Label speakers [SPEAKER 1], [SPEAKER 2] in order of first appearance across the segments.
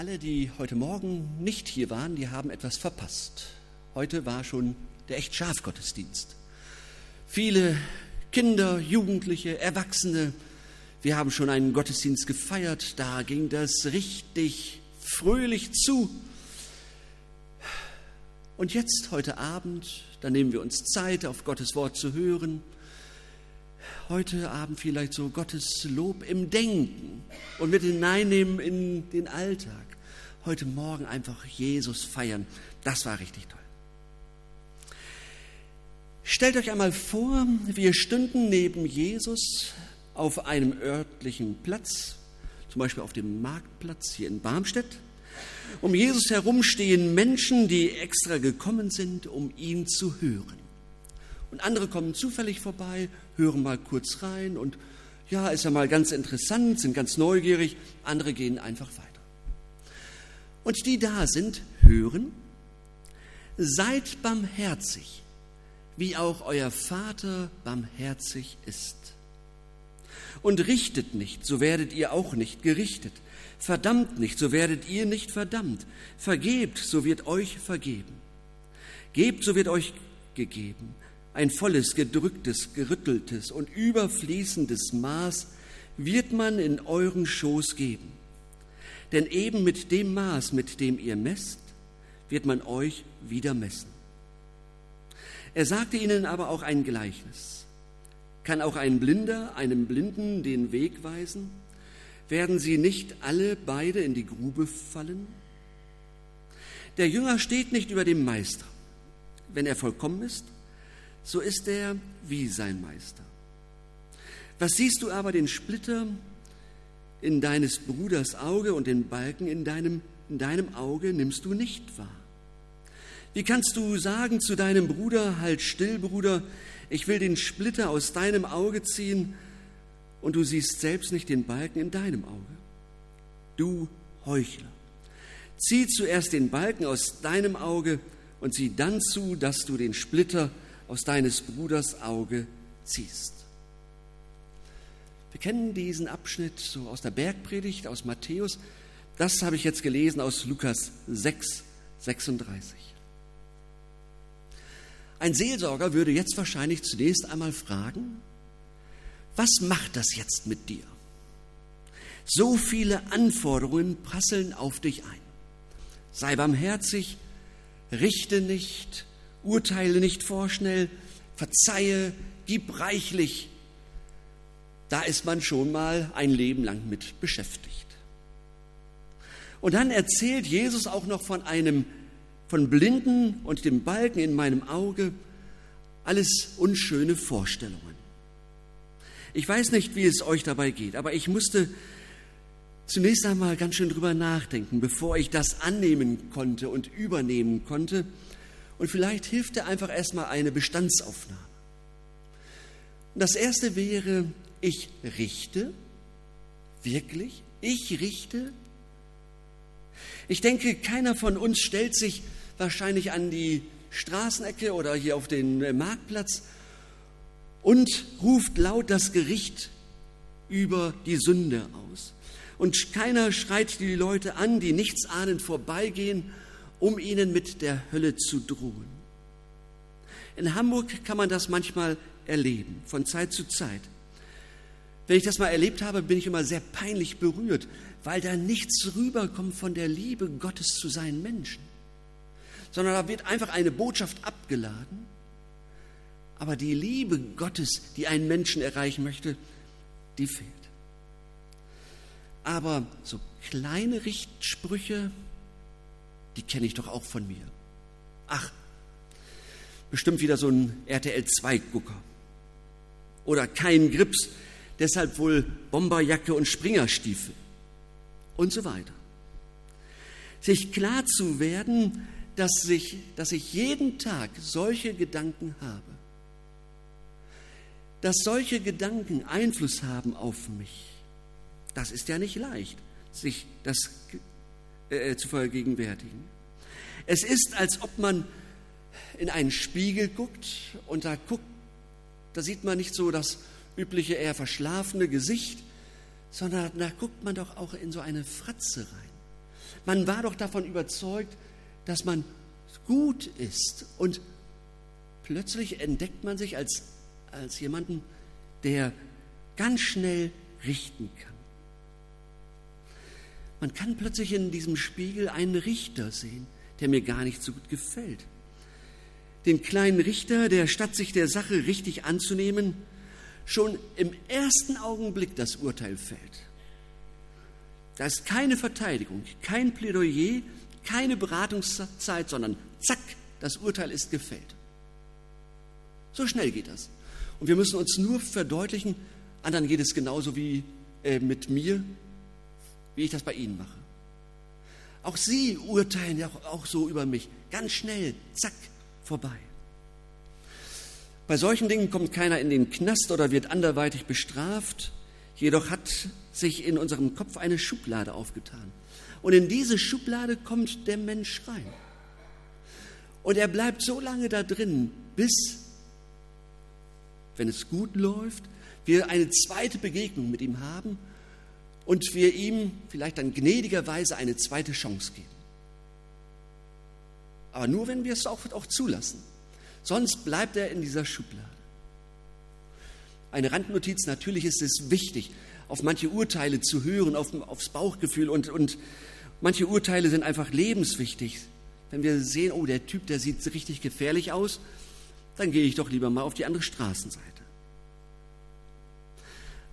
[SPEAKER 1] Alle, die heute Morgen nicht hier waren, die haben etwas verpasst. Heute war schon der echt Schafgottesdienst. Viele Kinder, Jugendliche, Erwachsene, wir haben schon einen Gottesdienst gefeiert, da ging das richtig fröhlich zu. Und jetzt, heute Abend, da nehmen wir uns Zeit, auf Gottes Wort zu hören. Heute Abend vielleicht so Gottes Lob im Denken und mit hineinnehmen in den Alltag. Heute Morgen einfach Jesus feiern. Das war richtig toll. Stellt euch einmal vor, wir stünden neben Jesus auf einem örtlichen Platz, zum Beispiel auf dem Marktplatz hier in Barmstedt. Um Jesus herum stehen Menschen, die extra gekommen sind, um ihn zu hören. Und andere kommen zufällig vorbei, hören mal kurz rein und ja, ist ja mal ganz interessant, sind ganz neugierig, andere gehen einfach weiter. Und die da sind, hören, seid barmherzig, wie auch euer Vater barmherzig ist. Und richtet nicht, so werdet ihr auch nicht gerichtet. Verdammt nicht, so werdet ihr nicht verdammt. Vergebt, so wird euch vergeben. Gebt, so wird euch gegeben. Ein volles, gedrücktes, gerütteltes und überfließendes Maß wird man in euren Schoß geben. Denn eben mit dem Maß, mit dem ihr messt, wird man euch wieder messen. Er sagte ihnen aber auch ein Gleichnis. Kann auch ein Blinder einem Blinden den Weg weisen? Werden sie nicht alle beide in die Grube fallen? Der Jünger steht nicht über dem Meister. Wenn er vollkommen ist, so ist er wie sein Meister. Was siehst du aber den Splitter in deines Bruders Auge und den Balken in deinem, in deinem Auge nimmst du nicht wahr? Wie kannst du sagen zu deinem Bruder, halt still, Bruder, ich will den Splitter aus deinem Auge ziehen und du siehst selbst nicht den Balken in deinem Auge? Du Heuchler, zieh zuerst den Balken aus deinem Auge und sieh dann zu, dass du den Splitter aus deines Bruders Auge ziehst. Wir kennen diesen Abschnitt so aus der Bergpredigt, aus Matthäus. Das habe ich jetzt gelesen aus Lukas 6, 36. Ein Seelsorger würde jetzt wahrscheinlich zunächst einmal fragen, was macht das jetzt mit dir? So viele Anforderungen prasseln auf dich ein. Sei barmherzig, richte nicht, urteile nicht vorschnell, verzeihe, gib reichlich. Da ist man schon mal ein Leben lang mit beschäftigt. Und dann erzählt Jesus auch noch von einem von Blinden und dem Balken in meinem Auge, alles unschöne Vorstellungen. Ich weiß nicht, wie es euch dabei geht, aber ich musste zunächst einmal ganz schön drüber nachdenken, bevor ich das annehmen konnte und übernehmen konnte. Und vielleicht hilft dir einfach erstmal eine Bestandsaufnahme. Das erste wäre, ich richte, wirklich, ich richte. Ich denke, keiner von uns stellt sich wahrscheinlich an die Straßenecke oder hier auf den äh, Marktplatz und ruft laut das Gericht über die Sünde aus. Und keiner schreit die Leute an, die nichtsahnend vorbeigehen, um ihnen mit der Hölle zu drohen. In Hamburg kann man das manchmal erleben, von Zeit zu Zeit. Wenn ich das mal erlebt habe, bin ich immer sehr peinlich berührt, weil da nichts rüberkommt von der Liebe Gottes zu seinen Menschen sondern da wird einfach eine Botschaft abgeladen. Aber die Liebe Gottes, die einen Menschen erreichen möchte, die fehlt. Aber so kleine Richtsprüche, die kenne ich doch auch von mir. Ach, bestimmt wieder so ein RTL 2-Gucker. Oder kein Grips, deshalb wohl Bomberjacke und Springerstiefel. Und so weiter. Sich klar zu werden, dass ich, dass ich jeden Tag solche Gedanken habe, dass solche Gedanken Einfluss haben auf mich, das ist ja nicht leicht, sich das äh, zu vergegenwärtigen. Es ist, als ob man in einen Spiegel guckt und da guckt, da sieht man nicht so das übliche eher verschlafene Gesicht, sondern da guckt man doch auch in so eine Fratze rein. Man war doch davon überzeugt, dass man gut ist. Und plötzlich entdeckt man sich als, als jemanden, der ganz schnell richten kann. Man kann plötzlich in diesem Spiegel einen Richter sehen, der mir gar nicht so gut gefällt. Den kleinen Richter, der statt sich der Sache richtig anzunehmen, schon im ersten Augenblick das Urteil fällt. Da ist keine Verteidigung, kein Plädoyer, keine Beratungszeit, sondern zack, das Urteil ist gefällt. So schnell geht das. Und wir müssen uns nur verdeutlichen, anderen geht es genauso wie äh, mit mir, wie ich das bei Ihnen mache. Auch Sie urteilen ja auch, auch so über mich. Ganz schnell, zack, vorbei. Bei solchen Dingen kommt keiner in den Knast oder wird anderweitig bestraft. Jedoch hat sich in unserem Kopf eine Schublade aufgetan. Und in diese Schublade kommt der Mensch rein. Und er bleibt so lange da drin, bis, wenn es gut läuft, wir eine zweite Begegnung mit ihm haben und wir ihm vielleicht dann gnädigerweise eine zweite Chance geben. Aber nur, wenn wir es auch, auch zulassen. Sonst bleibt er in dieser Schublade. Eine Randnotiz, natürlich ist es wichtig, auf manche Urteile zu hören, auf, aufs Bauchgefühl und, und manche Urteile sind einfach lebenswichtig. Wenn wir sehen, oh, der Typ, der sieht richtig gefährlich aus, dann gehe ich doch lieber mal auf die andere Straßenseite.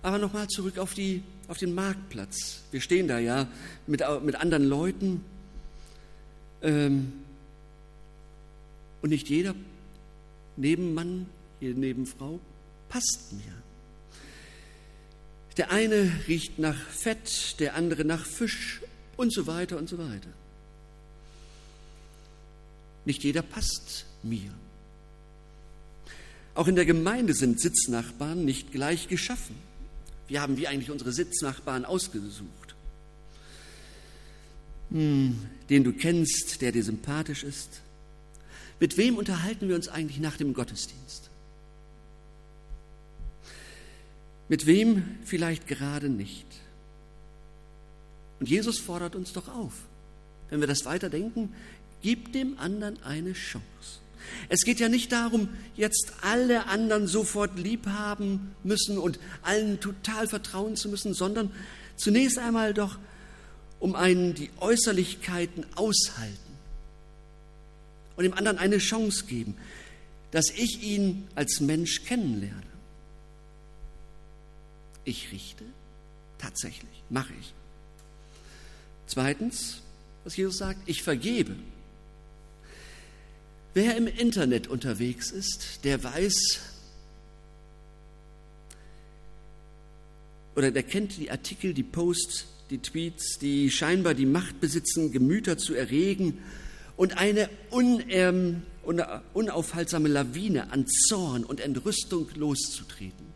[SPEAKER 1] Aber nochmal zurück auf, die, auf den Marktplatz. Wir stehen da ja mit, mit anderen Leuten. Ähm, und nicht jeder Nebenmann, jede Nebenfrau passt mir. Der eine riecht nach Fett, der andere nach Fisch und so weiter und so weiter. Nicht jeder passt mir. Auch in der Gemeinde sind Sitznachbarn nicht gleich geschaffen. Wir haben wie eigentlich unsere Sitznachbarn ausgesucht. Hm, den du kennst, der dir sympathisch ist, mit wem unterhalten wir uns eigentlich nach dem Gottesdienst? Mit wem vielleicht gerade nicht? Und Jesus fordert uns doch auf, wenn wir das weiterdenken, gib dem anderen eine Chance. Es geht ja nicht darum, jetzt alle anderen sofort lieb haben müssen und allen total vertrauen zu müssen, sondern zunächst einmal doch um einen die Äußerlichkeiten aushalten und dem anderen eine Chance geben, dass ich ihn als Mensch kennenlerne. Ich richte, tatsächlich, mache ich. Zweitens, was Jesus sagt, ich vergebe. Wer im Internet unterwegs ist, der weiß oder der kennt die Artikel, die Posts, die Tweets, die scheinbar die Macht besitzen, Gemüter zu erregen und eine unaufhaltsame Lawine an Zorn und Entrüstung loszutreten,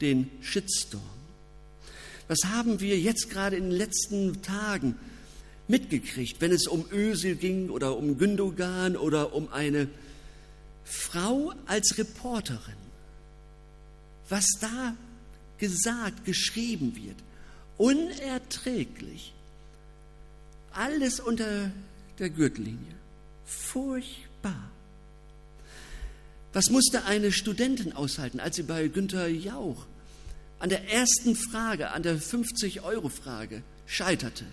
[SPEAKER 1] den Shitstorm. Was haben wir jetzt gerade in den letzten Tagen mitgekriegt, wenn es um Ösel ging oder um Gündogan oder um eine Frau als Reporterin? Was da gesagt, geschrieben wird, unerträglich. Alles unter der Gürtellinie. Furchtbar. Was musste eine Studentin aushalten, als sie bei Günter Jauch an der ersten Frage, an der 50-Euro-Frage scheiterte?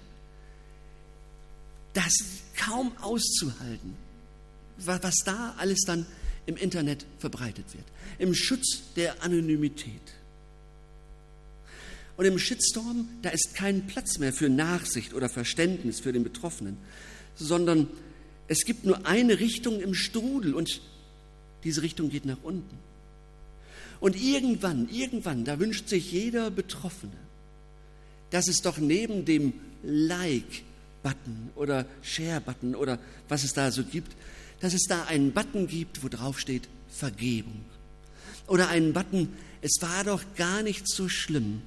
[SPEAKER 1] Das kaum auszuhalten, was da alles dann im Internet verbreitet wird, im Schutz der Anonymität. Und im Shitstorm, da ist kein Platz mehr für Nachsicht oder Verständnis für den Betroffenen, sondern es gibt nur eine Richtung im Strudel und diese Richtung geht nach unten. Und irgendwann, irgendwann, da wünscht sich jeder Betroffene, dass es doch neben dem Like-Button oder Share-Button oder was es da so gibt, dass es da einen Button gibt, wo drauf steht Vergebung. Oder einen Button, es war doch gar nicht so schlimm.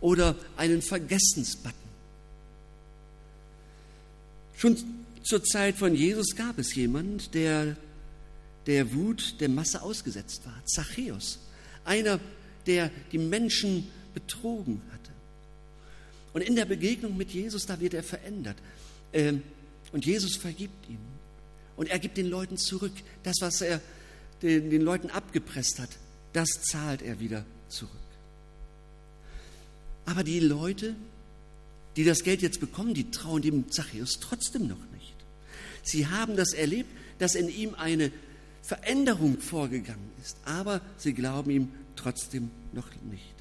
[SPEAKER 1] Oder einen Vergessensbutton. Schon zur Zeit von Jesus gab es jemand, der der Wut der Masse ausgesetzt war. Zachäus, einer, der die Menschen betrogen hatte. Und in der Begegnung mit Jesus, da wird er verändert. Ähm, und Jesus vergibt ihm. Und er gibt den Leuten zurück. Das, was er den, den Leuten abgepresst hat, das zahlt er wieder zurück. Aber die Leute, die das Geld jetzt bekommen, die trauen dem Zachäus trotzdem noch nicht. Sie haben das erlebt, dass in ihm eine Veränderung vorgegangen ist, aber sie glauben ihm trotzdem noch nicht.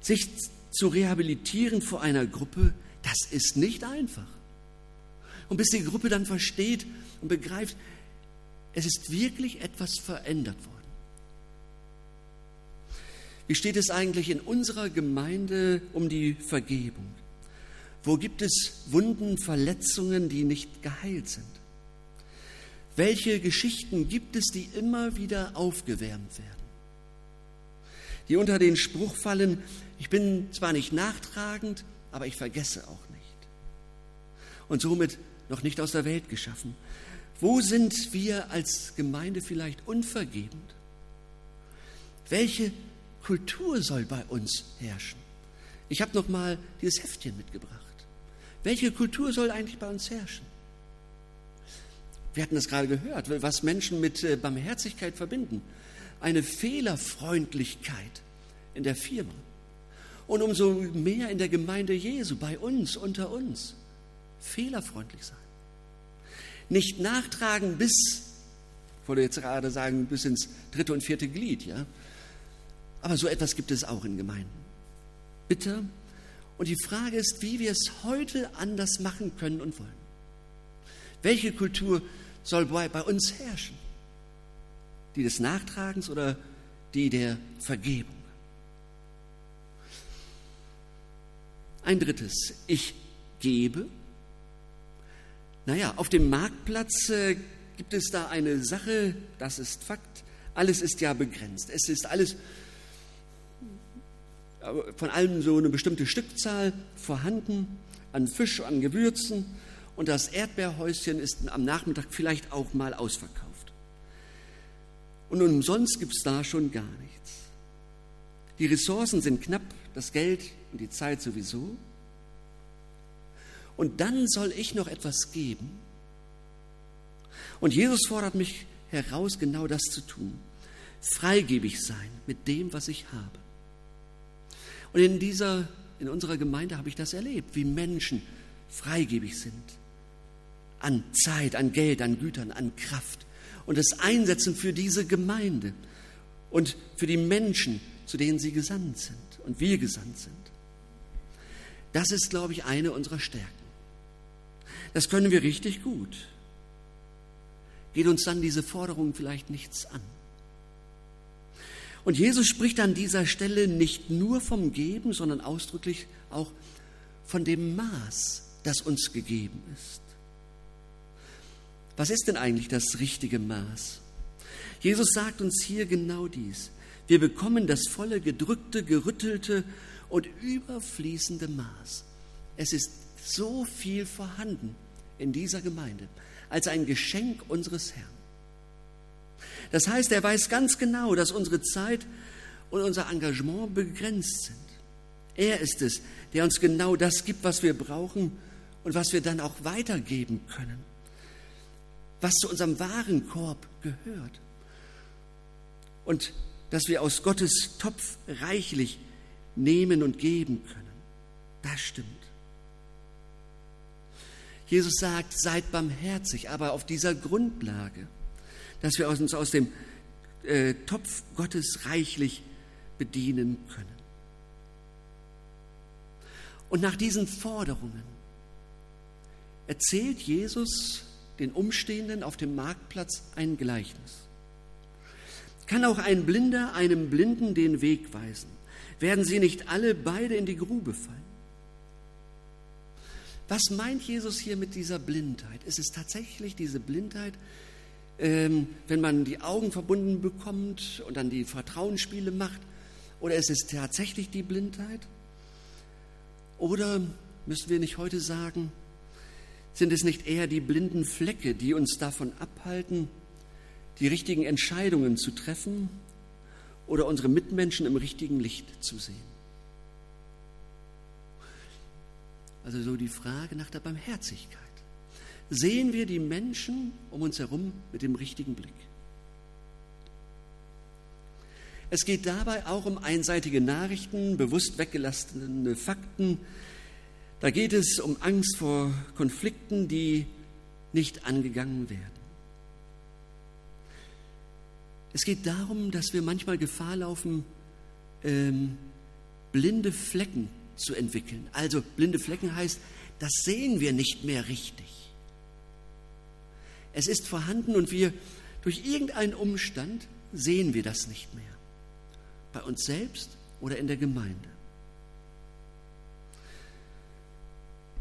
[SPEAKER 1] Sich zu rehabilitieren vor einer Gruppe, das ist nicht einfach. Und bis die Gruppe dann versteht und begreift, es ist wirklich etwas verändert worden. Wie steht es eigentlich in unserer Gemeinde um die Vergebung? Wo gibt es Wunden, Verletzungen, die nicht geheilt sind? Welche Geschichten gibt es, die immer wieder aufgewärmt werden? Die unter den Spruch fallen, ich bin zwar nicht nachtragend, aber ich vergesse auch nicht. Und somit noch nicht aus der Welt geschaffen. Wo sind wir als Gemeinde vielleicht unvergebend? Welche Kultur soll bei uns herrschen? Ich habe noch mal dieses Heftchen mitgebracht. Welche Kultur soll eigentlich bei uns herrschen? Wir hatten das gerade gehört, was Menschen mit äh, Barmherzigkeit verbinden. Eine Fehlerfreundlichkeit in der Firma. Und umso mehr in der Gemeinde Jesu, bei uns, unter uns. Fehlerfreundlich sein. Nicht nachtragen bis, ich wollte jetzt gerade sagen, bis ins dritte und vierte Glied, ja. Aber so etwas gibt es auch in Gemeinden. Bitter. Und die Frage ist, wie wir es heute anders machen können und wollen. Welche Kultur soll bei, bei uns herrschen? Die des Nachtragens oder die der Vergebung? Ein drittes, ich gebe. Naja, auf dem Marktplatz äh, gibt es da eine Sache, das ist Fakt, alles ist ja begrenzt. Es ist alles von allem so eine bestimmte Stückzahl vorhanden an Fisch, an Gewürzen und das Erdbeerhäuschen ist am Nachmittag vielleicht auch mal ausverkauft. Und umsonst gibt es da schon gar nichts. Die Ressourcen sind knapp, das Geld und die Zeit sowieso. Und dann soll ich noch etwas geben. Und Jesus fordert mich heraus, genau das zu tun. Freigebig sein mit dem, was ich habe. Und in dieser, in unserer Gemeinde habe ich das erlebt, wie Menschen freigebig sind. An Zeit, an Geld, an Gütern, an Kraft. Und das Einsetzen für diese Gemeinde und für die Menschen, zu denen sie gesandt sind und wir gesandt sind. Das ist, glaube ich, eine unserer Stärken. Das können wir richtig gut. Geht uns dann diese Forderung vielleicht nichts an? Und Jesus spricht an dieser Stelle nicht nur vom Geben, sondern ausdrücklich auch von dem Maß, das uns gegeben ist. Was ist denn eigentlich das richtige Maß? Jesus sagt uns hier genau dies. Wir bekommen das volle, gedrückte, gerüttelte und überfließende Maß. Es ist so viel vorhanden in dieser Gemeinde als ein Geschenk unseres Herrn. Das heißt, er weiß ganz genau, dass unsere Zeit und unser Engagement begrenzt sind. Er ist es, der uns genau das gibt, was wir brauchen und was wir dann auch weitergeben können, was zu unserem Warenkorb gehört. Und dass wir aus Gottes Topf reichlich nehmen und geben können. Das stimmt. Jesus sagt, seid barmherzig, aber auf dieser Grundlage dass wir uns aus dem äh, Topf Gottes reichlich bedienen können. Und nach diesen Forderungen erzählt Jesus den Umstehenden auf dem Marktplatz ein Gleichnis. Kann auch ein Blinder einem Blinden den Weg weisen? Werden sie nicht alle beide in die Grube fallen? Was meint Jesus hier mit dieser Blindheit? Ist es tatsächlich diese Blindheit, wenn man die Augen verbunden bekommt und dann die Vertrauensspiele macht? Oder ist es tatsächlich die Blindheit? Oder müssen wir nicht heute sagen, sind es nicht eher die blinden Flecke, die uns davon abhalten, die richtigen Entscheidungen zu treffen oder unsere Mitmenschen im richtigen Licht zu sehen? Also so die Frage nach der Barmherzigkeit. Sehen wir die Menschen um uns herum mit dem richtigen Blick. Es geht dabei auch um einseitige Nachrichten, bewusst weggelassene Fakten. Da geht es um Angst vor Konflikten, die nicht angegangen werden. Es geht darum, dass wir manchmal Gefahr laufen, ähm, blinde Flecken zu entwickeln. Also blinde Flecken heißt, das sehen wir nicht mehr richtig. Es ist vorhanden und wir durch irgendeinen Umstand sehen wir das nicht mehr bei uns selbst oder in der Gemeinde.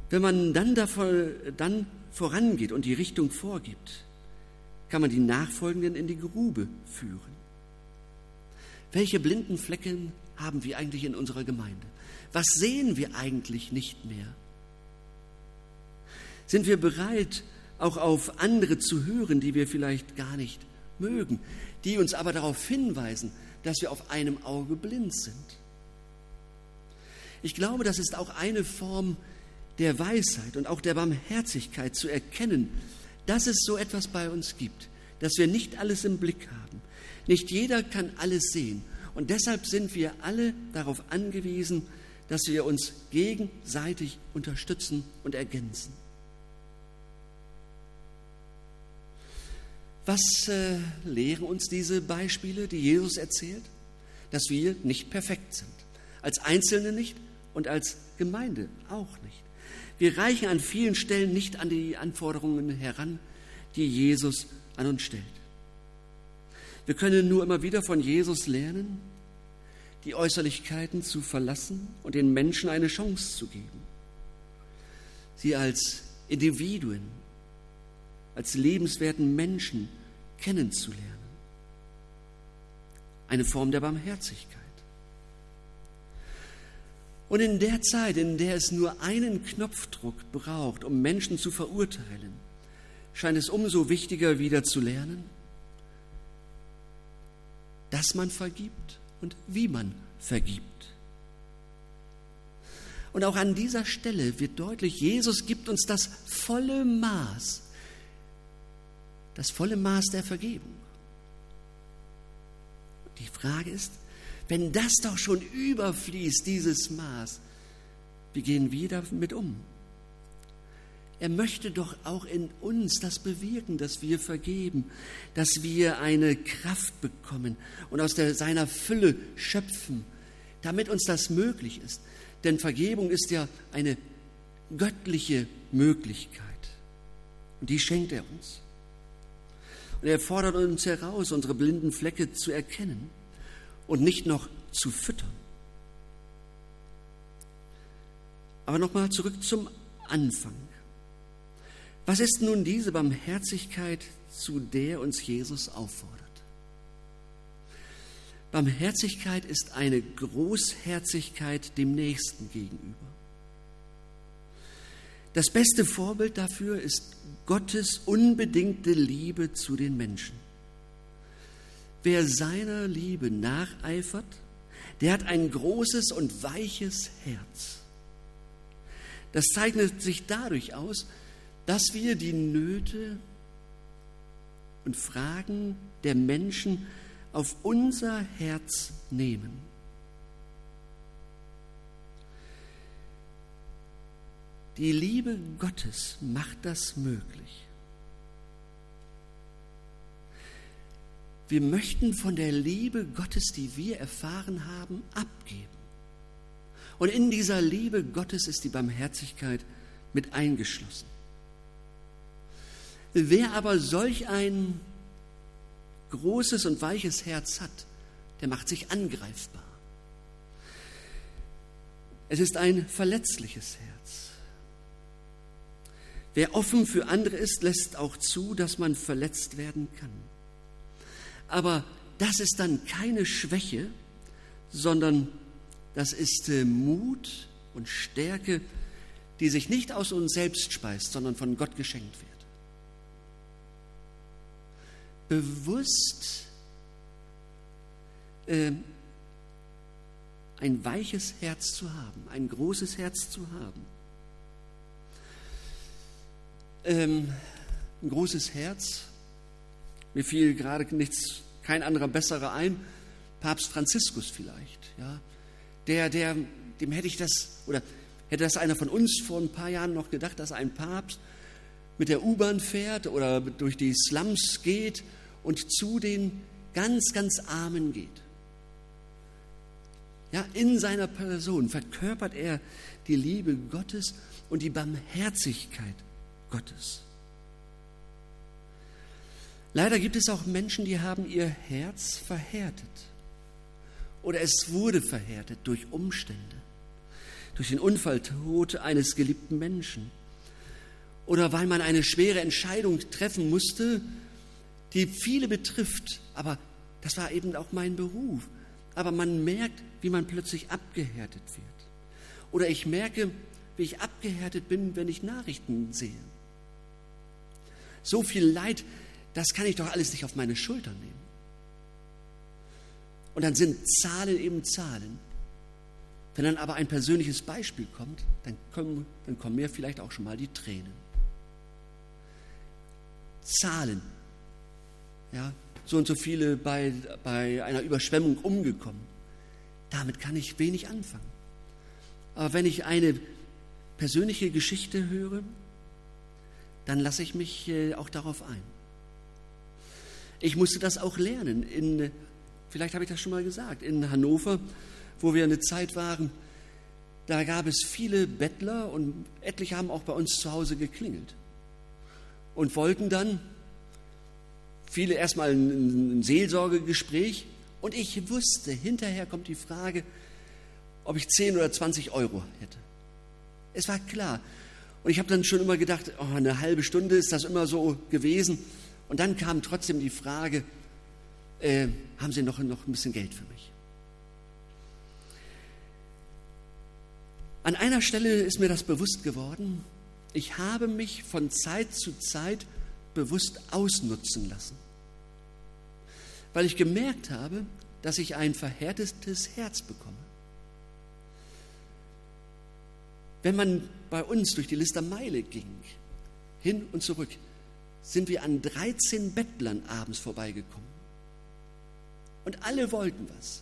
[SPEAKER 1] Wenn man dann, davon, dann vorangeht und die Richtung vorgibt, kann man die Nachfolgenden in die Grube führen. Welche blinden Flecken haben wir eigentlich in unserer Gemeinde? Was sehen wir eigentlich nicht mehr? Sind wir bereit, auch auf andere zu hören, die wir vielleicht gar nicht mögen, die uns aber darauf hinweisen, dass wir auf einem Auge blind sind. Ich glaube, das ist auch eine Form der Weisheit und auch der Barmherzigkeit zu erkennen, dass es so etwas bei uns gibt, dass wir nicht alles im Blick haben. Nicht jeder kann alles sehen. Und deshalb sind wir alle darauf angewiesen, dass wir uns gegenseitig unterstützen und ergänzen. Was äh, lehren uns diese Beispiele, die Jesus erzählt? Dass wir nicht perfekt sind. Als Einzelne nicht und als Gemeinde auch nicht. Wir reichen an vielen Stellen nicht an die Anforderungen heran, die Jesus an uns stellt. Wir können nur immer wieder von Jesus lernen, die Äußerlichkeiten zu verlassen und den Menschen eine Chance zu geben. Sie als Individuen, als lebenswerten Menschen kennenzulernen. Eine Form der Barmherzigkeit. Und in der Zeit, in der es nur einen Knopfdruck braucht, um Menschen zu verurteilen, scheint es umso wichtiger wieder zu lernen, dass man vergibt und wie man vergibt. Und auch an dieser Stelle wird deutlich, Jesus gibt uns das volle Maß das volle Maß der Vergebung. Die Frage ist, wenn das doch schon überfließt, dieses Maß, wie gehen wir damit um? Er möchte doch auch in uns das bewirken, dass wir vergeben, dass wir eine Kraft bekommen und aus der, seiner Fülle schöpfen, damit uns das möglich ist. Denn Vergebung ist ja eine göttliche Möglichkeit und die schenkt er uns. Und er fordert uns heraus, unsere blinden Flecke zu erkennen und nicht noch zu füttern. Aber nochmal zurück zum Anfang. Was ist nun diese Barmherzigkeit, zu der uns Jesus auffordert? Barmherzigkeit ist eine Großherzigkeit dem Nächsten gegenüber. Das beste Vorbild dafür ist Gottes unbedingte Liebe zu den Menschen. Wer seiner Liebe nacheifert, der hat ein großes und weiches Herz. Das zeichnet sich dadurch aus, dass wir die Nöte und Fragen der Menschen auf unser Herz nehmen. Die Liebe Gottes macht das möglich. Wir möchten von der Liebe Gottes, die wir erfahren haben, abgeben. Und in dieser Liebe Gottes ist die Barmherzigkeit mit eingeschlossen. Wer aber solch ein großes und weiches Herz hat, der macht sich angreifbar. Es ist ein verletzliches Herz. Wer offen für andere ist, lässt auch zu, dass man verletzt werden kann. Aber das ist dann keine Schwäche, sondern das ist äh, Mut und Stärke, die sich nicht aus uns selbst speist, sondern von Gott geschenkt wird. Bewusst äh, ein weiches Herz zu haben, ein großes Herz zu haben ähm, ein großes Herz. Mir fiel gerade nichts, kein anderer besserer ein. Papst Franziskus vielleicht, ja. Der, der, dem hätte ich das, oder hätte das einer von uns vor ein paar Jahren noch gedacht, dass ein Papst mit der U-Bahn fährt oder durch die Slums geht und zu den ganz, ganz Armen geht. Ja, in seiner Person verkörpert er die Liebe Gottes und die Barmherzigkeit Gottes. Leider gibt es auch Menschen, die haben ihr Herz verhärtet. Oder es wurde verhärtet durch Umstände, durch den Unfalltod eines geliebten Menschen. Oder weil man eine schwere Entscheidung treffen musste, die viele betrifft. Aber das war eben auch mein Beruf. Aber man merkt, wie man plötzlich abgehärtet wird. Oder ich merke, wie ich abgehärtet bin, wenn ich Nachrichten sehe. So viel Leid, das kann ich doch alles nicht auf meine Schultern nehmen. Und dann sind Zahlen eben Zahlen. Wenn dann aber ein persönliches Beispiel kommt, dann kommen, dann kommen mir vielleicht auch schon mal die Tränen. Zahlen. Ja, so und so viele bei, bei einer Überschwemmung umgekommen. Damit kann ich wenig anfangen. Aber wenn ich eine persönliche Geschichte höre, dann lasse ich mich äh, auch darauf ein. Ich musste das auch lernen. In, vielleicht habe ich das schon mal gesagt, in Hannover, wo wir eine Zeit waren, da gab es viele Bettler und etliche haben auch bei uns zu Hause geklingelt und wollten dann viele erstmal ein Seelsorgegespräch und ich wusste, hinterher kommt die Frage, ob ich 10 oder 20 Euro hätte. Es war klar. Und ich habe dann schon immer gedacht, oh, eine halbe Stunde ist das immer so gewesen. Und dann kam trotzdem die Frage, äh, haben Sie noch, noch ein bisschen Geld für mich? An einer Stelle ist mir das bewusst geworden. Ich habe mich von Zeit zu Zeit bewusst ausnutzen lassen, weil ich gemerkt habe, dass ich ein verhärtetes Herz bekomme. Wenn man bei uns durch die Listermeile ging, hin und zurück, sind wir an 13 Bettlern abends vorbeigekommen. Und alle wollten was.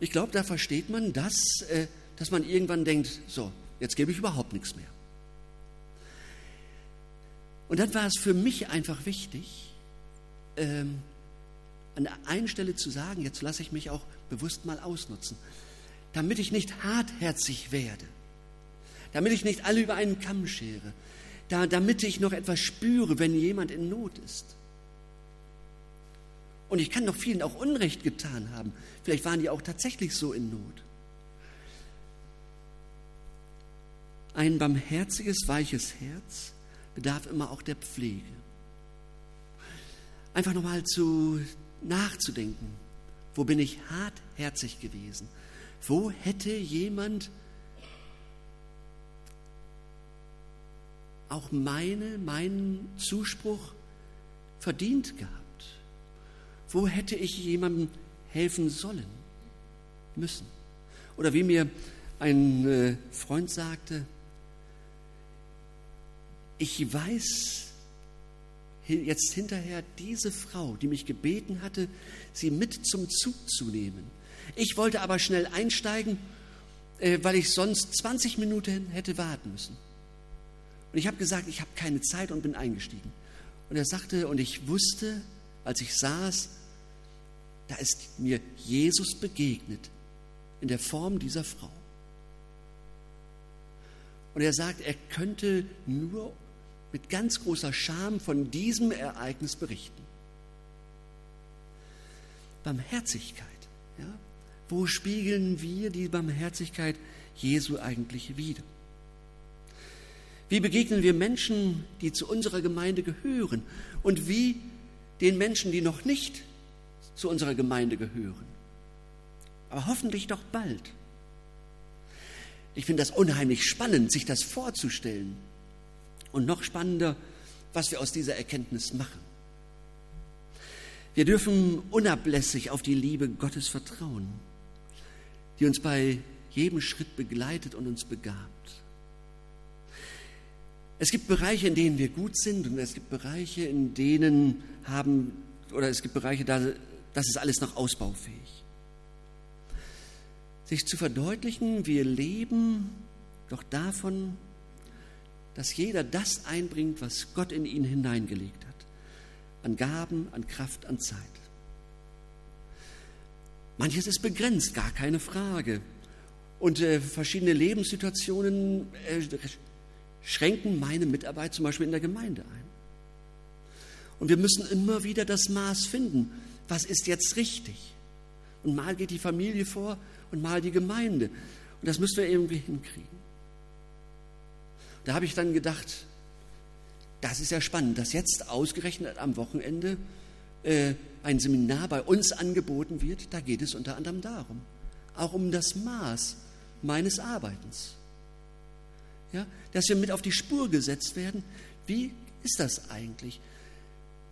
[SPEAKER 1] Ich glaube, da versteht man das, äh, dass man irgendwann denkt, so, jetzt gebe ich überhaupt nichts mehr. Und dann war es für mich einfach wichtig, ähm, an der einen Stelle zu sagen, jetzt lasse ich mich auch bewusst mal ausnutzen damit ich nicht hartherzig werde, damit ich nicht alle über einen Kamm schere, da, damit ich noch etwas spüre, wenn jemand in Not ist. Und ich kann doch vielen auch Unrecht getan haben. Vielleicht waren die auch tatsächlich so in Not. Ein barmherziges, weiches Herz bedarf immer auch der Pflege. Einfach nochmal zu nachzudenken, wo bin ich hartherzig gewesen? Wo hätte jemand auch meine, meinen Zuspruch verdient gehabt? Wo hätte ich jemandem helfen sollen, müssen? Oder wie mir ein äh, Freund sagte, ich weiß jetzt hinterher, diese Frau, die mich gebeten hatte, sie mit zum Zug zu nehmen, ich wollte aber schnell einsteigen, äh, weil ich sonst 20 Minuten hätte warten müssen. Und ich habe gesagt, ich habe keine Zeit und bin eingestiegen. Und er sagte, und ich wusste, als ich saß, da ist mir Jesus begegnet in der Form dieser Frau. Und er sagt, er könnte nur mit ganz großer Scham von diesem Ereignis berichten. Barmherzigkeit. Ja? Wo spiegeln wir die Barmherzigkeit Jesu eigentlich wider? Wie begegnen wir Menschen, die zu unserer Gemeinde gehören? Und wie den Menschen, die noch nicht zu unserer Gemeinde gehören? Aber hoffentlich doch bald. Ich finde das unheimlich spannend, sich das vorzustellen. Und noch spannender, was wir aus dieser Erkenntnis machen. Wir dürfen unablässig auf die Liebe Gottes vertrauen die uns bei jedem Schritt begleitet und uns begabt. Es gibt Bereiche, in denen wir gut sind und es gibt Bereiche, in denen haben, oder es gibt Bereiche, da, das ist alles noch ausbaufähig. Sich zu verdeutlichen, wir leben doch davon, dass jeder das einbringt, was Gott in ihn hineingelegt hat. An Gaben, an Kraft, an Zeit. Manches ist begrenzt, gar keine Frage. Und äh, verschiedene Lebenssituationen äh, schränken meine Mitarbeit zum Beispiel in der Gemeinde ein. Und wir müssen immer wieder das Maß finden. Was ist jetzt richtig? Und mal geht die Familie vor und mal die Gemeinde. Und das müssen wir irgendwie hinkriegen. Da habe ich dann gedacht, das ist ja spannend, dass jetzt ausgerechnet am Wochenende äh, ein Seminar bei uns angeboten wird. Da geht es unter anderem darum, auch um das Maß meines Arbeitens. Ja, dass wir mit auf die Spur gesetzt werden. Wie ist das eigentlich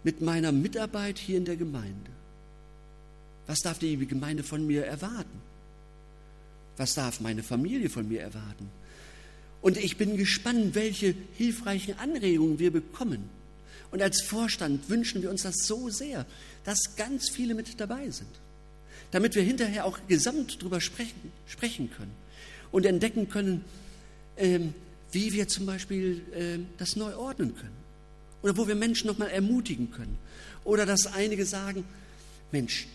[SPEAKER 1] mit meiner Mitarbeit hier in der Gemeinde? Was darf die Gemeinde von mir erwarten? Was darf meine Familie von mir erwarten? Und ich bin gespannt, welche hilfreichen Anregungen wir bekommen. Und als Vorstand wünschen wir uns das so sehr, dass ganz viele mit dabei sind, damit wir hinterher auch gesamt darüber sprechen, sprechen können und entdecken können, ähm, wie wir zum Beispiel ähm, das neu ordnen können oder wo wir Menschen nochmal ermutigen können oder dass einige sagen, Mensch,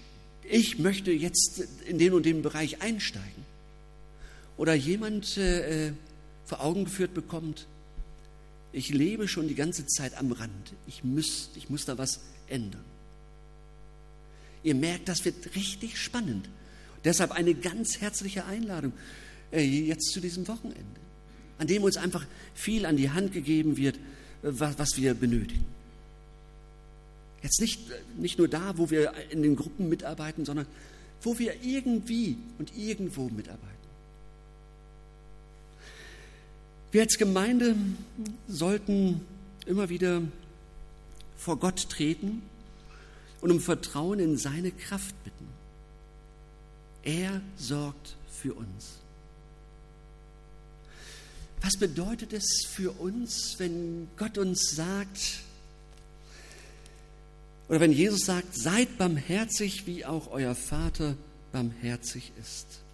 [SPEAKER 1] ich möchte jetzt in den und den Bereich einsteigen oder jemand äh, äh vor Augen geführt bekommt, ich lebe schon die ganze Zeit am Rand, ich muss, ich muss da was ändern. Ihr merkt, das wird richtig spannend. Deshalb eine ganz herzliche Einladung äh, jetzt zu diesem Wochenende, an dem uns einfach viel an die Hand gegeben wird, äh, was, wir benötigen. Jetzt nicht, nicht nur da, wo wir in den Gruppen mitarbeiten, sondern wo wir irgendwie und irgendwo mitarbeiten. Wir als Gemeinde sollten immer wieder vor Gott treten und um Vertrauen in seine Kraft bitten. Er sorgt für uns. Was bedeutet es für uns, wenn Gott uns sagt, oder wenn Jesus sagt, seid barmherzig, wie auch euer Vater barmherzig ist?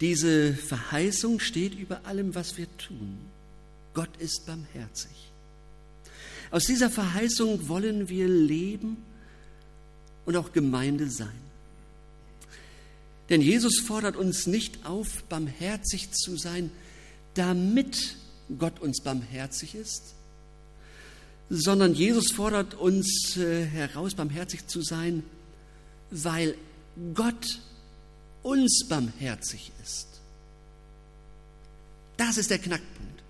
[SPEAKER 1] Diese Verheißung steht über allem, was wir tun. Gott ist barmherzig. Aus dieser Verheißung wollen wir leben und auch Gemeinde sein. Denn Jesus fordert uns nicht auf, barmherzig zu sein, damit Gott uns barmherzig ist, sondern Jesus fordert uns äh, heraus, barmherzig zu sein, weil Gott uns barmherzig ist. Das ist der Knackpunkt,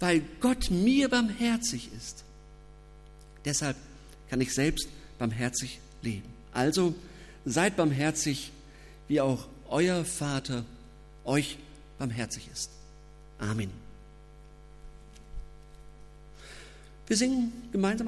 [SPEAKER 1] weil Gott mir barmherzig ist. Deshalb kann ich selbst barmherzig leben. Also seid barmherzig, wie auch euer Vater euch barmherzig ist. Amen. Wir singen gemeinsam